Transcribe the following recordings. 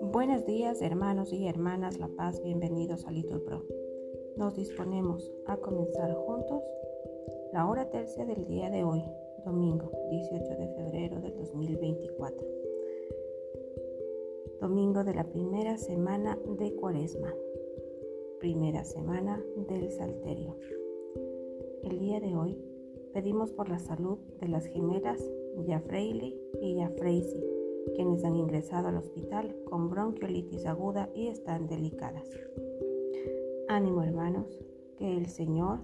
Buenos días hermanos y hermanas La Paz, bienvenidos a Little Pro. Nos disponemos a comenzar juntos la hora tercia del día de hoy, domingo 18 de febrero del 2024. Domingo de la primera semana de Cuaresma, primera semana del Salterio. El día de hoy pedimos por la salud de las gemelas Yafreili y Yafreisi, quienes han ingresado al hospital con bronquiolitis aguda y están delicadas. Ánimo hermanos, que el Señor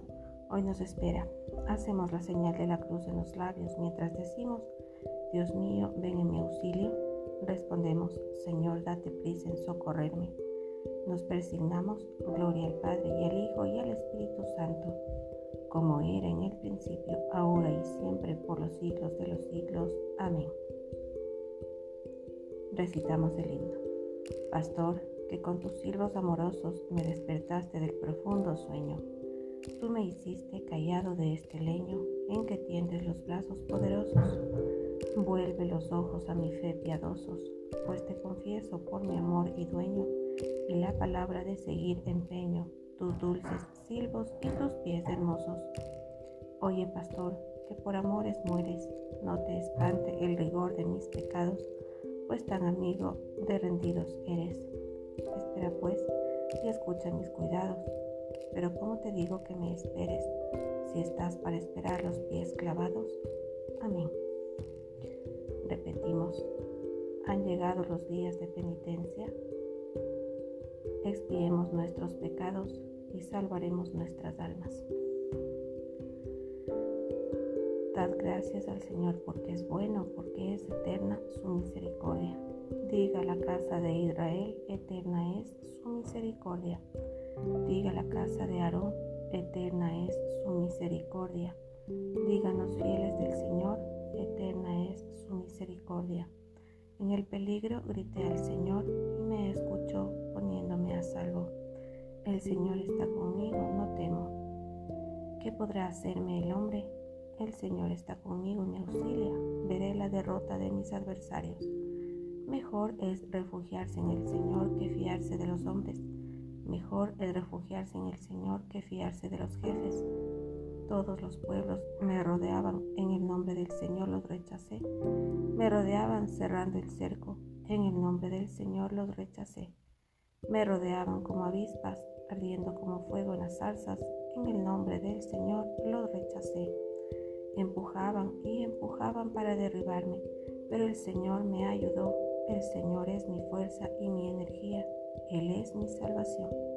hoy nos espera. Hacemos la señal de la cruz en los labios mientras decimos, Dios mío, ven en mi auxilio. Respondemos, Señor, date prisa en socorrerme. Nos persignamos, gloria al Padre y al Hijo y al Espíritu Santo como era en el principio, ahora y siempre, por los siglos de los siglos. Amén. Recitamos el himno. Pastor, que con tus silbos amorosos me despertaste del profundo sueño. Tú me hiciste callado de este leño en que tiendes los brazos poderosos. Vuelve los ojos a mi fe piadosos, pues te confieso por mi amor y dueño, y la palabra de seguir empeño tus dulces silbos y tus pies hermosos. Oye, pastor, que por amores mueres, no te espante el rigor de mis pecados, pues tan amigo de rendidos eres. Espera pues y escucha mis cuidados, pero ¿cómo te digo que me esperes si estás para esperar los pies clavados? Amén. Repetimos, han llegado los días de penitencia expiemos nuestros pecados y salvaremos nuestras almas. Dad gracias al Señor porque es bueno, porque es eterna su misericordia. Diga la casa de Israel, eterna es su misericordia. Diga la casa de Aarón, eterna es su misericordia. Díganos fieles del Señor, eterna es su misericordia. En el peligro grité al Señor y me escuchó poniéndome a salvo. El Señor está conmigo, no temo. ¿Qué podrá hacerme el hombre? El Señor está conmigo y me auxilia. Veré la derrota de mis adversarios. Mejor es refugiarse en el Señor que fiarse de los hombres. Mejor es refugiarse en el Señor que fiarse de los jefes. Todos los pueblos me rodeaban, en el nombre del Señor los rechacé. Me rodeaban cerrando el cerco, en el nombre del Señor los rechacé. Me rodeaban como avispas, ardiendo como fuego en las zarzas, en el nombre del Señor los rechacé. Empujaban y empujaban para derribarme, pero el Señor me ayudó. El Señor es mi fuerza y mi energía. Él es mi salvación.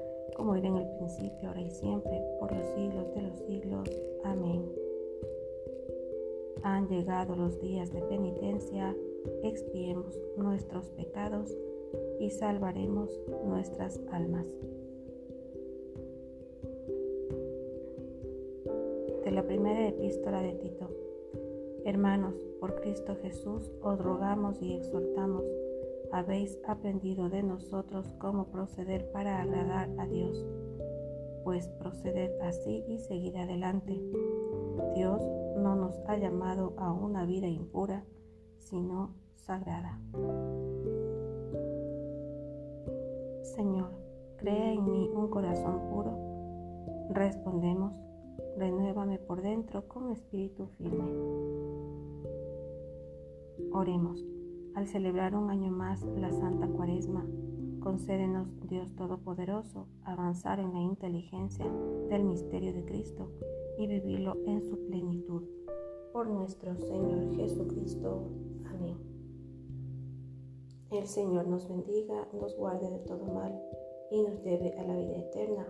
como era en el principio, ahora y siempre, por los siglos de los siglos. Amén. Han llegado los días de penitencia, expiemos nuestros pecados y salvaremos nuestras almas. De la primera epístola de Tito. Hermanos, por Cristo Jesús os rogamos y exhortamos habéis aprendido de nosotros cómo proceder para agradar a Dios. Pues proceded así y seguid adelante. Dios no nos ha llamado a una vida impura, sino sagrada. Señor, crea en mí un corazón puro. Respondemos, renuévame por dentro con espíritu firme. Oremos. Al celebrar un año más la Santa Cuaresma, concédenos, Dios Todopoderoso, avanzar en la inteligencia del misterio de Cristo y vivirlo en su plenitud. Por nuestro Señor Jesucristo. Amén. El Señor nos bendiga, nos guarde de todo mal y nos lleve a la vida eterna.